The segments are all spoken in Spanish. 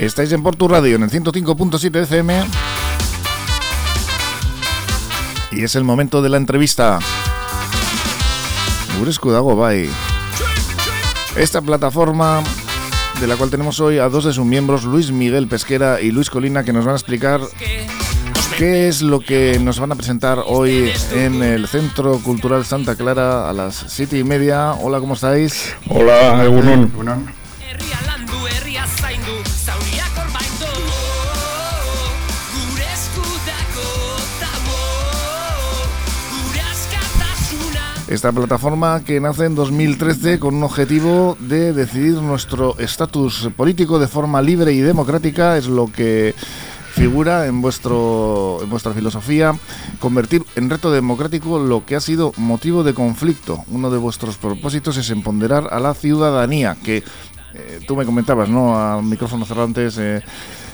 Estáis en Portu Radio en el 105.7 FM. Y es el momento de la entrevista. Gurescu Dago Bye. Esta plataforma de la cual tenemos hoy a dos de sus miembros, Luis Miguel Pesquera y Luis Colina, que nos van a explicar qué es lo que nos van a presentar hoy en el Centro Cultural Santa Clara a las siete y media. Hola, ¿cómo estáis? Hola, Egunon. Esta plataforma que nace en 2013 con un objetivo de decidir nuestro estatus político de forma libre y democrática es lo que figura en vuestro en vuestra filosofía convertir en reto democrático lo que ha sido motivo de conflicto. Uno de vuestros propósitos es empoderar a la ciudadanía, que eh, tú me comentabas, ¿no? A micrófono cerrantes eh,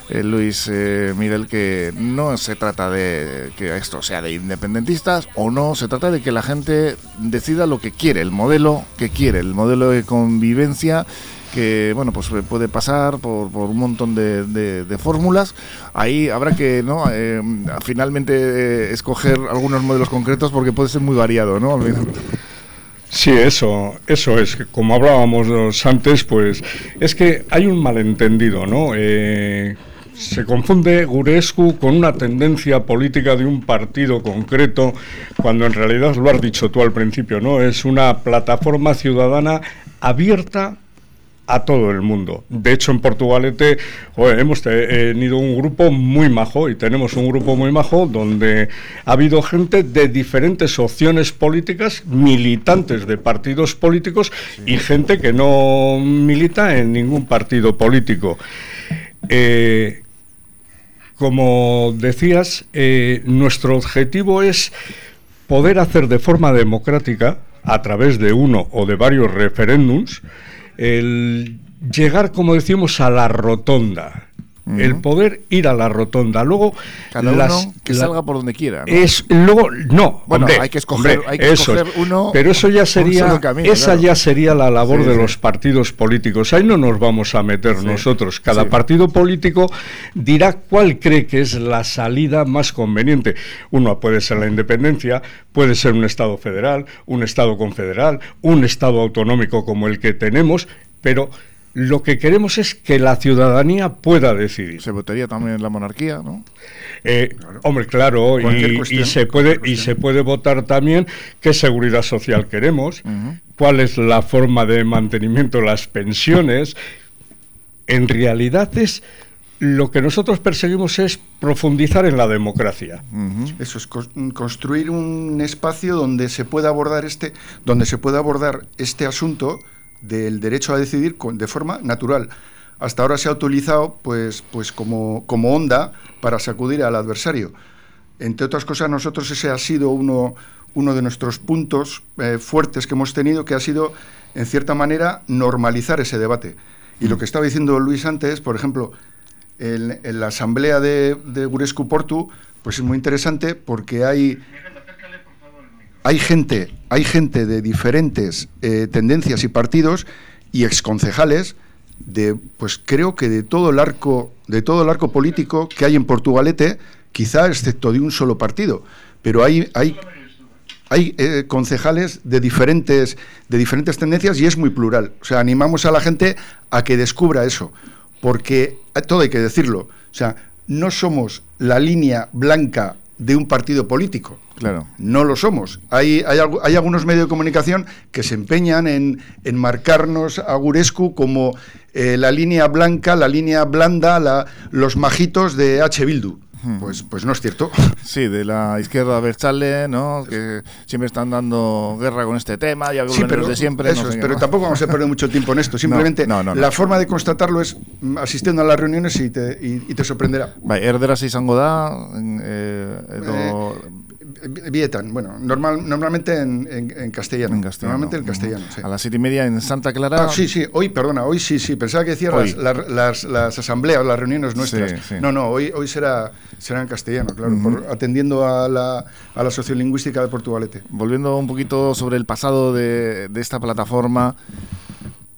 eh, Luis eh, Miguel, que no se trata de que esto sea de independentistas o no, se trata de que la gente decida lo que quiere, el modelo que quiere, el modelo de convivencia que bueno pues puede pasar por, un montón de, fórmulas ahí habrá que no eh, finalmente escoger algunos modelos concretos porque puede ser muy variado no Sí, eso, eso es. Como hablábamos antes, pues es que hay un malentendido, ¿no? Se confunde Gurescu con una tendencia política de un partido concreto, cuando en realidad lo has dicho tú al principio, ¿no? Es una plataforma ciudadana abierta a todo el mundo. De hecho, en Portugalete hemos tenido un grupo muy majo y tenemos un grupo muy majo donde ha habido gente de diferentes opciones políticas, militantes de partidos políticos y gente que no milita en ningún partido político. Eh, como decías, eh, nuestro objetivo es poder hacer de forma democrática, a través de uno o de varios referéndums, el llegar, como decimos, a la rotonda el poder ir a la rotonda. Luego, Cada uno que salga por donde quiera. ¿no? Es, luego, no. Bueno, hay que escoger, hay que escoger uno. Pero eso ya sería, esa ya sería la labor de los partidos políticos. Ahí no nos vamos a meter nosotros. Cada partido político dirá cuál cree que es la salida más conveniente. Uno puede ser la independencia, puede ser un Estado federal, un Estado confederal, un Estado autonómico como el que tenemos, pero lo que queremos es que la ciudadanía pueda decidir. Se votaría también la monarquía, ¿no? Eh, hombre, claro, y, se puede y se puede votar también qué seguridad social queremos, cuál es la forma de mantenimiento de las pensiones. En realidad es lo que nosotros perseguimos es profundizar en la democracia. Eso es construir un espacio donde se pueda abordar este, donde se pueda abordar este asunto del derecho a decidir de forma natural. Hasta ahora se ha utilizado pues, pues como, como onda para sacudir al adversario. Entre otras cosas, nosotros ese ha sido uno, uno de nuestros puntos eh, fuertes que hemos tenido, que ha sido, en cierta manera, normalizar ese debate. Y lo que estaba diciendo Luis antes, por ejemplo, en, la asamblea de, de Gurescu Portu, pues es muy interesante porque hay hay gente, hay gente de diferentes eh, tendencias y partidos y exconcejales de, pues creo que de todo el arco, de todo el arco político que hay en Portugalete, quizá excepto de un solo partido, pero hay, hay, hay eh, concejales de diferentes, de diferentes tendencias y es muy plural. O sea, animamos a la gente a que descubra eso, porque eh, todo hay que decirlo. O sea, no somos la línea blanca de un partido político. Claro. No lo somos. Hay, hay, hay algunos medios de comunicación que se empeñan en, en marcarnos a Gurescu como eh, la línea blanca, la línea blanda, la, los majitos de H. Bildu. Pues, pues no es cierto. Sí, de la izquierda Berchale, ¿no? Que siempre están dando guerra con este tema, ya sí, pero, de siempre. Eso pero tampoco vamos a perder mucho tiempo en esto. Simplemente la forma de constatarlo es mm, asistiendo a las reuniones y te, y, te sorprenderá. Bai, y izango da, eh, edo... Eh, Vietan, bueno, normal, normalmente en, en, castellano. En castellano. Normalmente en castellano, sí. A las siete y media en Santa Clara. Ah, sí, sí, hoy, perdona, hoy sí, sí. Pensaba que decías las, las, las, asambleas, las reuniones nuestras. No, no, hoy, hoy será, será en castellano, claro, atendiendo a la, a la sociolingüística de Portugalete. Volviendo un poquito sobre el pasado de, de esta plataforma,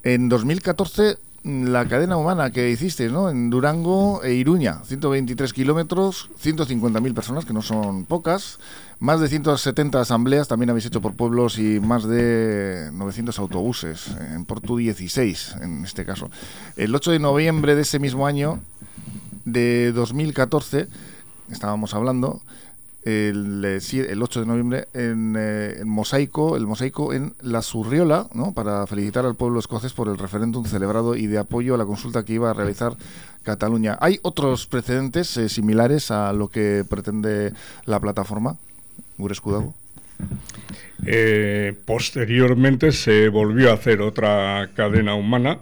en 2014 la cadena humana que hiciste, ¿no? En Durango e Iruña, 123 kilómetros, 150.000 personas, que no son pocas, más de 170 asambleas también habéis hecho por pueblos y más de 900 autobuses, en Portu 16 en este caso. El 8 de noviembre de ese mismo año, de 2014, estábamos hablando, el, eh, el 8 de noviembre en, eh, Mosaico, el Mosaico en La Surriola, ¿no? para felicitar al pueblo escocés por el referéndum celebrado y de apoyo a la consulta que iba a realizar Cataluña. ¿Hay otros precedentes eh, similares a lo que pretende la plataforma, Gurescudago? posteriormente se volvió a hacer otra cadena humana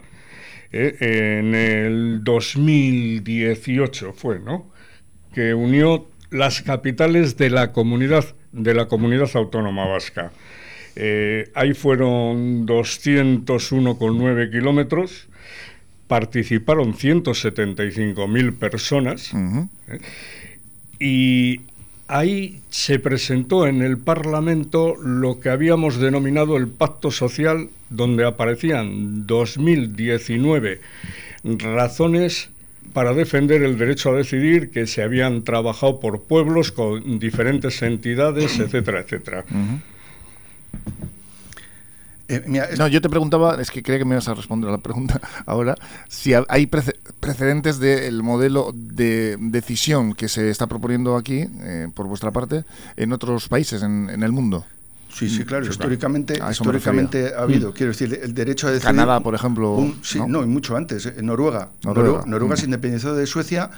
en el 2018 fue, ¿no? Que unió las capitales de la comunidad, de la comunidad autónoma vasca. Eh, ahí fueron 201,9 kilómetros, participaron 175.000 personas ¿eh? y ahí se presentó en el Parlamento lo que habíamos denominado el Pacto Social, donde aparecían 2019 razones para defender el derecho a decidir que se habían trabajado por pueblos con diferentes entidades, etcétera, etcétera. Eh, no, yo te preguntaba, es que creía que me ibas a responder a la pregunta ahora, si hay precedentes del modelo de decisión que se está proponiendo aquí, eh, por vuestra parte, en otros países en el mundo. Sí, sí, mm, claro. históricamente, históricamente ha habido, mm. quiero decir, el derecho a decidir. Canadá, por ejemplo. sí, ¿no? y mucho antes. En Noruega. Noruega, Noruega, se mm. independizó de Suecia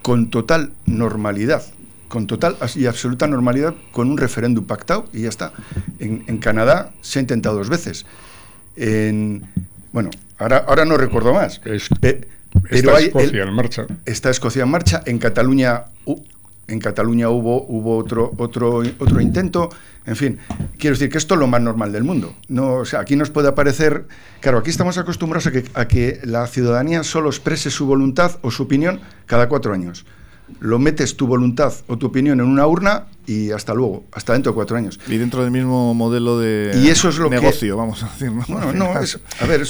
con total normalidad. Con total y absoluta normalidad, con un referéndum pactado y ya está. En, Canadá se ha intentado dos veces. En, bueno, ahora, ahora no recuerdo más. pero está Escocia en marcha. Está Escocia en marcha. En Cataluña en Cataluña hubo, hubo otro, otro, otro intento. En fin, quiero decir que esto es lo más normal del mundo. No, o sea, aquí nos puede parecer. Claro, aquí estamos acostumbrados a que, a que la ciudadanía solo exprese su voluntad o su opinión cada cuatro años. Lo metes tu voluntad o tu opinión en una urna y hasta luego, hasta dentro de cuatro años. Y dentro del mismo modelo de y eso es lo negocio, vamos a decir. Bueno, no, a ver,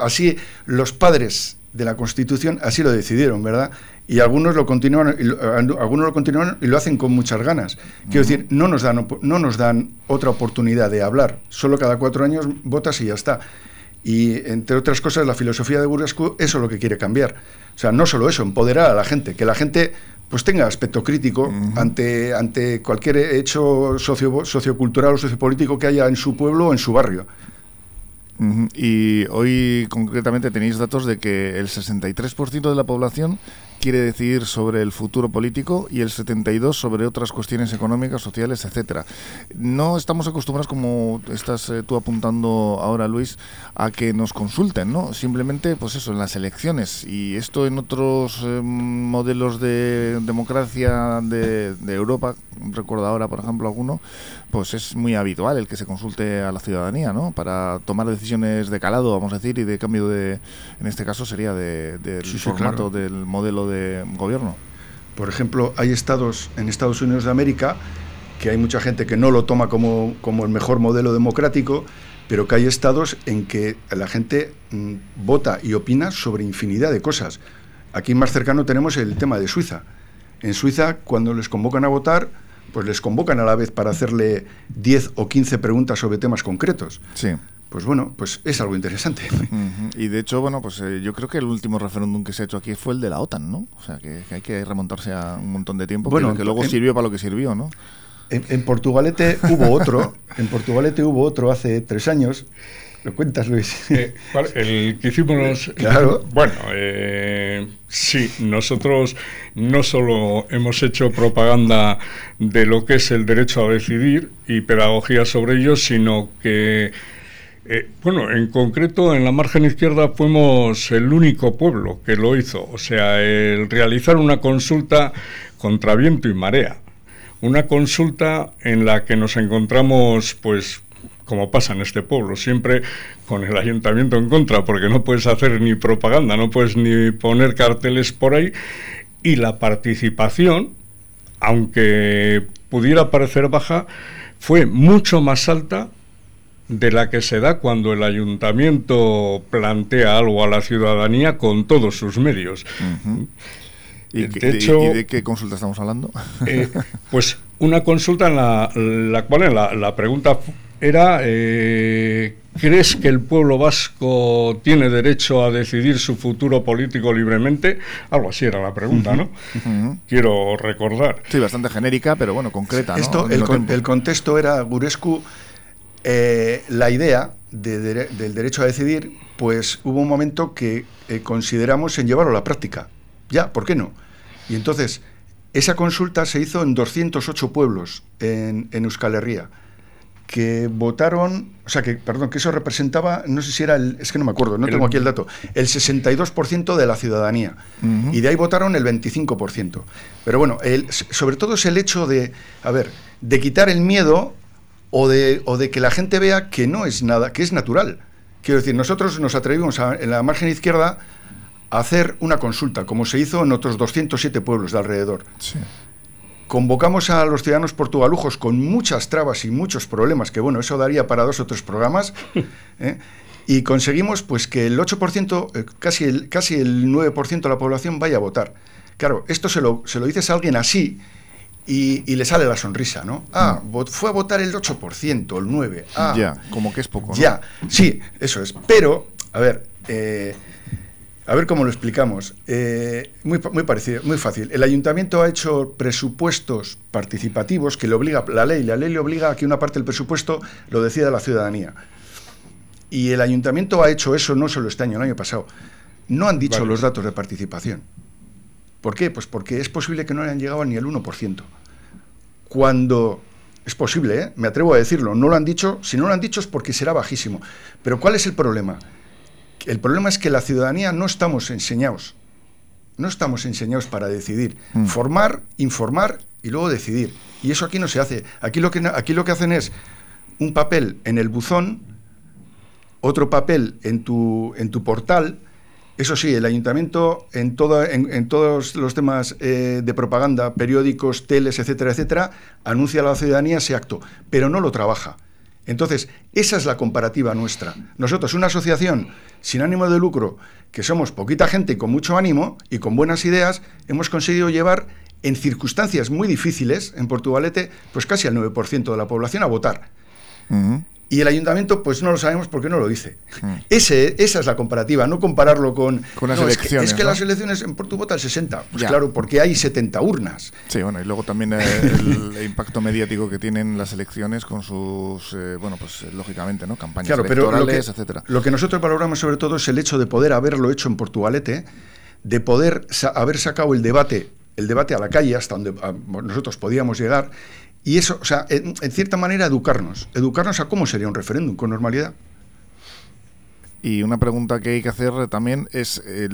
así los padres de la Constitución así lo decidieron, ¿verdad? Y algunos lo continúan, y algunos lo continúan y lo hacen con muchas ganas. Quiero decir, no nos dan no nos dan otra oportunidad de hablar. Solo cada cuatro años votas y ya está. Y entre otras cosas, la filosofía de Burgascu eso es lo que quiere cambiar. O sea, no solo eso, empoderar a la gente, que la gente pues tenga aspecto crítico ante, ante cualquier hecho socio, sociocultural o sociopolítico que haya en su pueblo o en su barrio. Y hoy concretamente tenéis datos de que el 63% de la población quiere decidir sobre el futuro político y el 72 sobre otras cuestiones económicas, sociales, etcétera. No estamos acostumbrados, como estás eh, tú apuntando ahora, Luis, a que nos consulten, ¿no? Simplemente, pues eso, en las elecciones. Y esto en otros eh, modelos de democracia de, de Europa, recuerdo ahora, por ejemplo, alguno, pues es muy habitual el que se consulte a la ciudadanía, ¿no? Para tomar decisiones de calado, vamos a decir, y de cambio de, en este caso sería del formato del modelo de gobierno. Por ejemplo, hay estados en Estados Unidos de América que hay mucha gente que no lo toma como, como el mejor modelo democrático, pero que hay estados en que la gente mm, vota y opina sobre infinidad de cosas. Aquí más cercano tenemos el tema de Suiza. En Suiza, cuando les convocan a votar, pues les convocan a la vez para hacerle 10 o 15 preguntas sobre temas concretos. Sí. Pues bueno, pues es algo interesante. Y de hecho, bueno, pues eh, yo creo que el último referéndum que se ha hecho aquí fue el de la OTAN, ¿no? O sea, que, hay que remontarse a un montón de tiempo, bueno, que, luego sirvió para lo que sirvió, ¿no? En, Portugalete hubo otro, en Portugalete hubo otro hace tres años. ¿Lo cuentas, Luis? Eh, el que hicimos... Claro. Bueno, eh, sí, nosotros no solo hemos hecho propaganda de lo que es el derecho a decidir y pedagogía sobre ello, sino que... Eh, bueno, en concreto en la margen izquierda fuimos el único pueblo que lo hizo, o sea, el realizar una consulta contra viento y marea. Una consulta en la que nos encontramos, pues, como pasa en este pueblo, siempre con el ayuntamiento en contra, porque no puedes hacer ni propaganda, no puedes ni poner carteles por ahí, y la participación, aunque pudiera parecer baja, fue mucho más alta de la que se da cuando el ayuntamiento plantea algo a la ciudadanía con todos sus medios. ¿Y, de, qué consulta estamos hablando? Eh, pues una consulta en la, cual la, pregunta era, eh, ¿crees que el pueblo vasco tiene derecho a decidir su futuro político libremente? Algo así era la pregunta, ¿no? Quiero recordar. Sí, bastante genérica, pero bueno, concreta. Esto, el, el, contexto era, Gurescu, eh, la idea del derecho a decidir, pues hubo un momento que consideramos en llevarlo a la práctica. Ya, ¿por qué no? Y entonces, esa consulta se hizo en 208 pueblos en, Euskal Herria, que votaron, o sea, que, perdón, que eso representaba, no sé si era el, es que no me acuerdo, no tengo aquí el dato, el 62% de la ciudadanía. Y de ahí votaron el 25%. Pero bueno, el, sobre todo es el hecho de, a ver, de quitar el miedo o de, o de que la gente vea que no es nada, que es natural. Quiero decir, nosotros nos atrevimos en la margen izquierda hacer una consulta, como se hizo en otros 207 pueblos de alrededor. Convocamos a los ciudadanos portugalujos con muchas trabas y muchos problemas, que bueno, eso daría para dos o tres programas, ¿eh? y conseguimos pues que el 8%, eh, casi, el, casi el 9% de la población vaya a votar. Claro, esto se lo, se lo dices a alguien así y, le sale la sonrisa, ¿no? Ah, mm. fue a votar el 8%, el 9%. Ah, ya, como que es poco. Ya, sí, eso es. Pero, a ver, eh, a ver cómo lo explicamos. Eh, muy, muy parecido, muy fácil. El ayuntamiento ha hecho presupuestos participativos que le obliga la ley. La ley le obliga a que una parte del presupuesto lo decida la ciudadanía. Y el ayuntamiento ha hecho eso no solo este año, el año pasado. No han dicho los datos de participación. ¿Por qué? Pues porque es posible que no hayan llegado ni el 1%. Cuando es posible, ¿eh? me atrevo a decirlo, no lo han dicho, si no lo han dicho es porque será bajísimo. Pero ¿cuál es el problema? El problema es que la ciudadanía no estamos enseñados. No estamos enseñados para decidir. Mm. Formar, informar y luego decidir. Y eso aquí no se hace. Aquí lo que, aquí lo que hacen es un papel en el buzón, otro papel en tu, en tu portal. Eso sí, el ayuntamiento en, en, todos los temas eh, de propaganda, periódicos, teles, etcétera, etcétera, anuncia a la ciudadanía ese acto, pero no lo trabaja. Entonces, esa es la comparativa nuestra. Nosotros, una asociación sin ánimo de lucro, que somos poquita gente con mucho ánimo y con buenas ideas, hemos conseguido llevar en circunstancias muy difíciles en Portugalete, pues casi al 9% de la población a votar. Y el ayuntamiento, pues no lo sabemos porque no lo dice. Mm. Ese, esa es la comparativa, no compararlo con, con las elecciones. Es que, las elecciones en Portugal vota el 60. Pues claro, porque hay 70 urnas. Sí, bueno, y luego también el, impacto mediático que tienen las elecciones con sus, eh, bueno, pues lógicamente, ¿no? Campañas electorales, etcétera. Lo que nosotros valoramos sobre todo es el hecho de poder haberlo hecho en Portugalete, de poder haber sacado el debate el debate a la calle hasta donde nosotros podíamos llegar y eso, o sea, en, cierta manera educarnos, educarnos a cómo sería un referéndum con normalidad. Y una pregunta que hay que hacer también es, eh,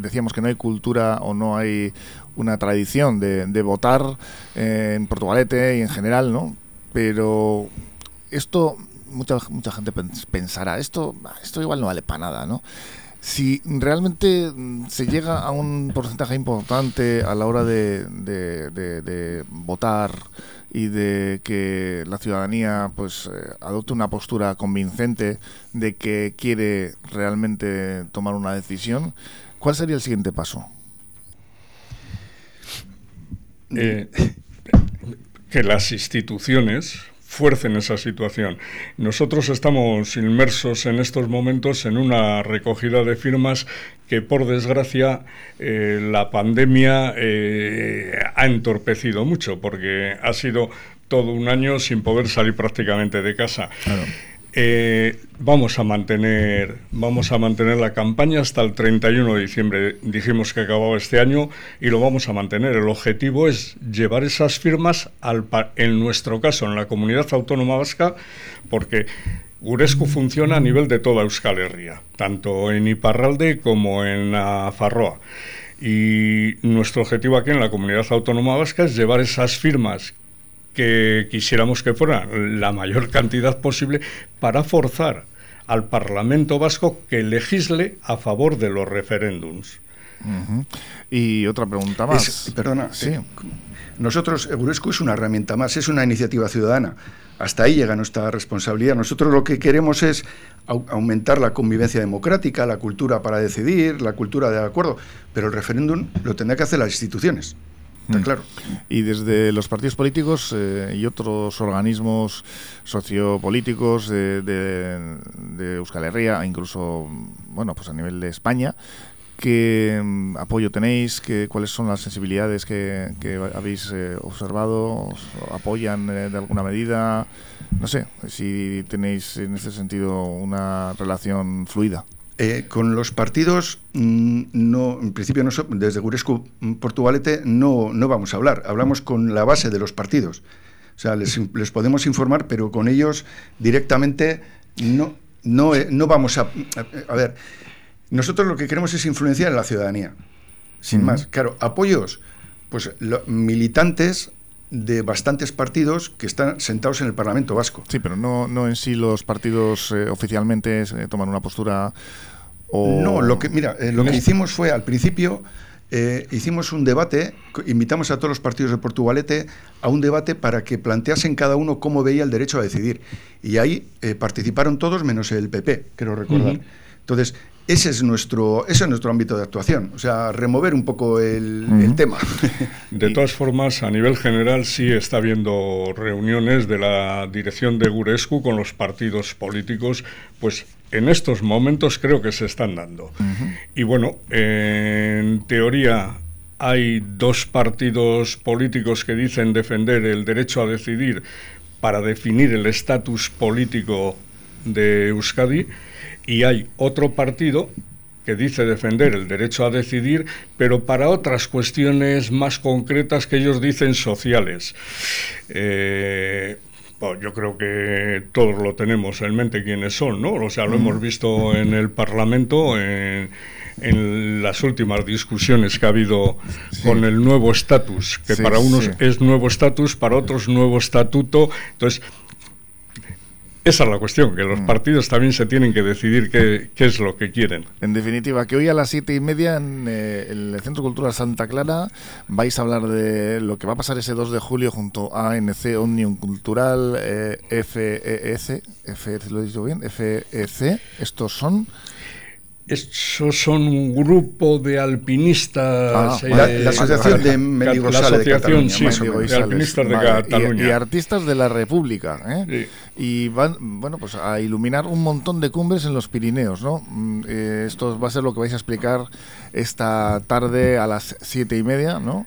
decíamos que no hay cultura o no hay una tradición de, votar en Portugalete y en general, ¿no? Pero esto, mucha, mucha gente pensará, esto, esto igual no vale para nada, ¿no? Si realmente se llega a un porcentaje importante a la hora de, de votar y de que la ciudadanía pues eh, adopte una postura convincente de que quiere realmente tomar una decisión, ¿cuál sería el siguiente paso? Eh, que las instituciones fuercen esa situación. Nosotros estamos inmersos en estos momentos en una recogida de firmas que por desgracia eh, la pandemia eh, ha entorpecido mucho porque ha sido todo un año sin poder salir prácticamente de casa. Eh, vamos a mantener vamos a mantener la campaña hasta el 31 de diciembre. Dijimos que acababa este año y lo vamos a mantener. El objetivo es llevar esas firmas al en nuestro caso en la comunidad autónoma vasca porque Uresco funciona a nivel de toda Euskal Herria, tanto en Iparralde como en Farroa. Y nuestro objetivo aquí en la comunidad autónoma vasca es llevar esas firmas que quisiéramos que fueran la mayor cantidad posible para forzar al Parlamento vasco que legisle a favor de los referéndums. Y otra pregunta más. perdona, sí. nosotros, Egurescu es una herramienta más, es una iniciativa ciudadana. Hasta ahí llega nuestra responsabilidad. Nosotros lo que queremos es aumentar la convivencia democrática, la cultura para decidir, la cultura de acuerdo, pero el referéndum lo tendrá que hacer las instituciones. Está mm. claro. Y desde los partidos políticos eh, y otros organismos sociopolíticos de, de, Euskal Herria, incluso bueno, pues a nivel de España, ¿Qué mm, apoyo tenéis? ¿Qué, ¿Cuáles son las sensibilidades que, habéis eh, observado? ¿Os apoyan eh, de alguna medida? No sé, si tenéis en ese sentido una relación fluida. Eh, con los partidos, mm, no, en principio, no, desde Gurescu Portugalete no, no vamos a hablar. Hablamos con la base de los partidos. O sea, les, les podemos informar, pero con ellos directamente no, no, no vamos a... A ver, nosotros lo que queremos es influenciar en la ciudadanía, sin más. Claro, apoyos, pues militantes de bastantes partidos que están sentados en el Parlamento Vasco. Sí, pero no, no en sí los partidos eh, oficialmente eh, toman una postura o... No, lo que, mira, eh, lo que hicimos fue al principio... hicimos un debate, invitamos a todos los partidos de Portugalete a un debate para que planteasen cada uno cómo veía el derecho a decidir. Y ahí participaron todos menos el PP, quiero recordar. Entonces, ese es nuestro ese es nuestro ámbito de actuación, o sea, remover un poco el, tema. De todas formas, a nivel general sí está habiendo reuniones de la dirección de Gurescu con los partidos políticos, pues en estos momentos creo que se están dando. Y bueno, en teoría hay dos partidos políticos que dicen defender el derecho a decidir para definir el estatus político de Euskadi y hay otro partido que dice defender el derecho a decidir, pero para otras cuestiones más concretas que ellos dicen sociales. Eh, yo creo que todos lo tenemos en mente quiénes son, ¿no? O sea, lo hemos visto en el Parlamento, en, las últimas discusiones que ha habido con el nuevo estatus, que para unos es nuevo estatus, para otros nuevo estatuto. Entonces, esa es la cuestión, que los mm. partidos también se tienen que decidir qué, es lo que quieren. En definitiva, que hoy a las siete y media en eh, el Centro Cultural Santa Clara vais a hablar de lo que va a pasar ese 2 de julio junto a ANC, Omnium Cultural, eh, FES, FEC, lo he dicho bien, FEC, estos son... Esos son un grupo de alpinistas. Ah, eh, la, Asociación de Mendigosales de, Alpinistas de Cataluña. Y, artistas de la República. ¿eh? Y van bueno, pues a iluminar un montón de cumbres en los Pirineos. ¿no? Mm, eh, esto va a ser lo que vais a explicar esta tarde a las siete y media. ¿no?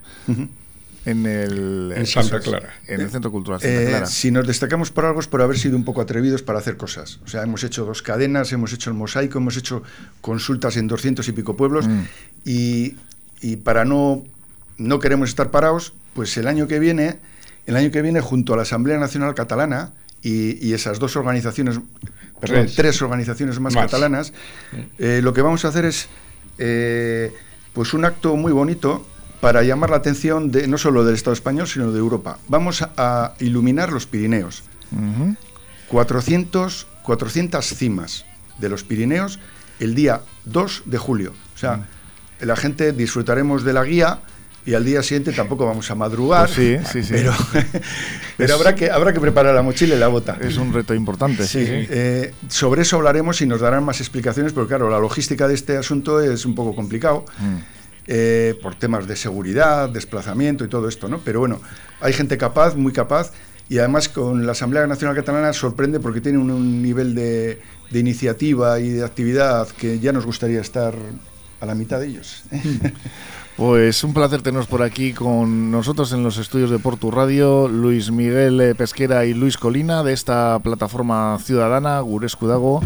En el en Santa Clara en el Centro Cultural Santa eh, Clara. si nos destacamos por algo es por haber sido un poco atrevidos para hacer cosas. O sea, hemos hecho dos cadenas, hemos hecho el mosaico, hemos hecho consultas en 200 y pico pueblos mm. y, y, para no no queremos estar parados, pues el año que viene, el año que viene junto a la Asamblea Nacional Catalana y, y esas dos organizaciones, perdón, tres, organizaciones más, catalanas, eh, lo que vamos a hacer es eh, pues un acto muy bonito para llamar la atención de, no solo del Estado español, sino de Europa. Vamos a, iluminar los Pirineos. 400, 400 cimas de los Pirineos el día 2 de julio. O sea, la gente disfrutaremos de la guía y al día siguiente tampoco vamos a madrugar. Pues sí, sí, sí. Pero, pero habrá, que, habrá que preparar la mochila y la bota. Es un reto importante. Sí, eh, sobre eso hablaremos y nos darán más explicaciones, porque claro, la logística de este asunto es un poco complicado. Mm. Eh, por temas de seguridad, desplazamiento y todo esto, ¿no? Pero bueno, hay gente capaz, muy capaz, y además con la Asamblea Nacional Catalana sorprende porque tiene un, nivel de, iniciativa y de actividad que ya nos gustaría estar a la mitad de ellos. Pues un placer tenernos por aquí con nosotros en los estudios de Portu Radio, Luis Miguel eh, Pesquera y Luis Colina de esta plataforma ciudadana, Gurescudago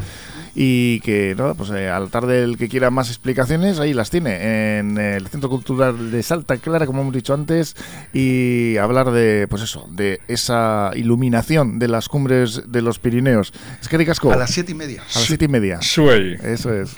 y que nada, pues eh, al tarde el que quiera más explicaciones, ahí las tiene, en el Centro Cultural de Salta Clara, como hemos dicho antes, y hablar de, pues eso, de esa iluminación de las cumbres de los Pirineos. Es que A las siete y media. A las siete y media. Suey. Eso es.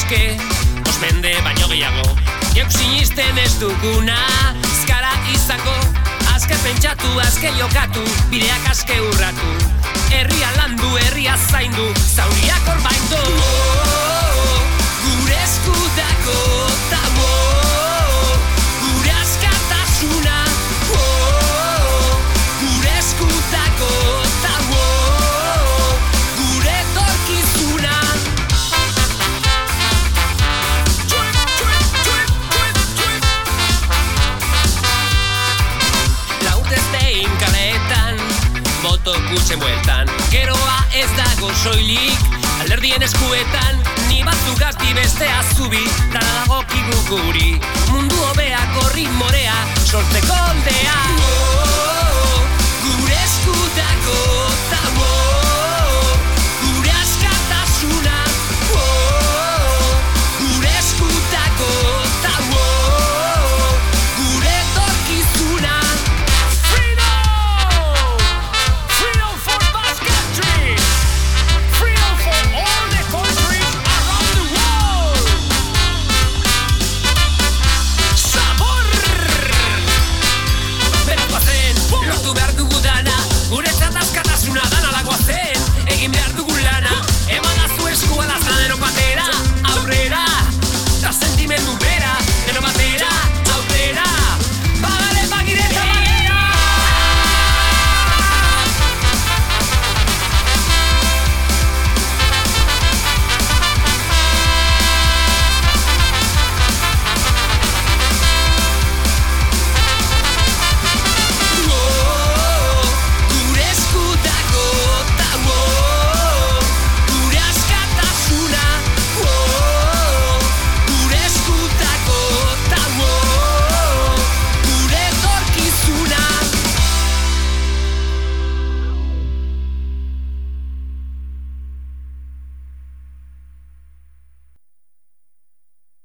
eske Ospende baino gehiago. Geuk sinisten ez duguna Zkara izako Azke pentsatu, azke jokatu Bideak aske urratu. Herria landu, herria zaindu Zauriako soilik Alderdien eskuetan, ni batzuk gazti beste azubi Dara dago guri, mundu hobeak horri morea, sortzeko ondea!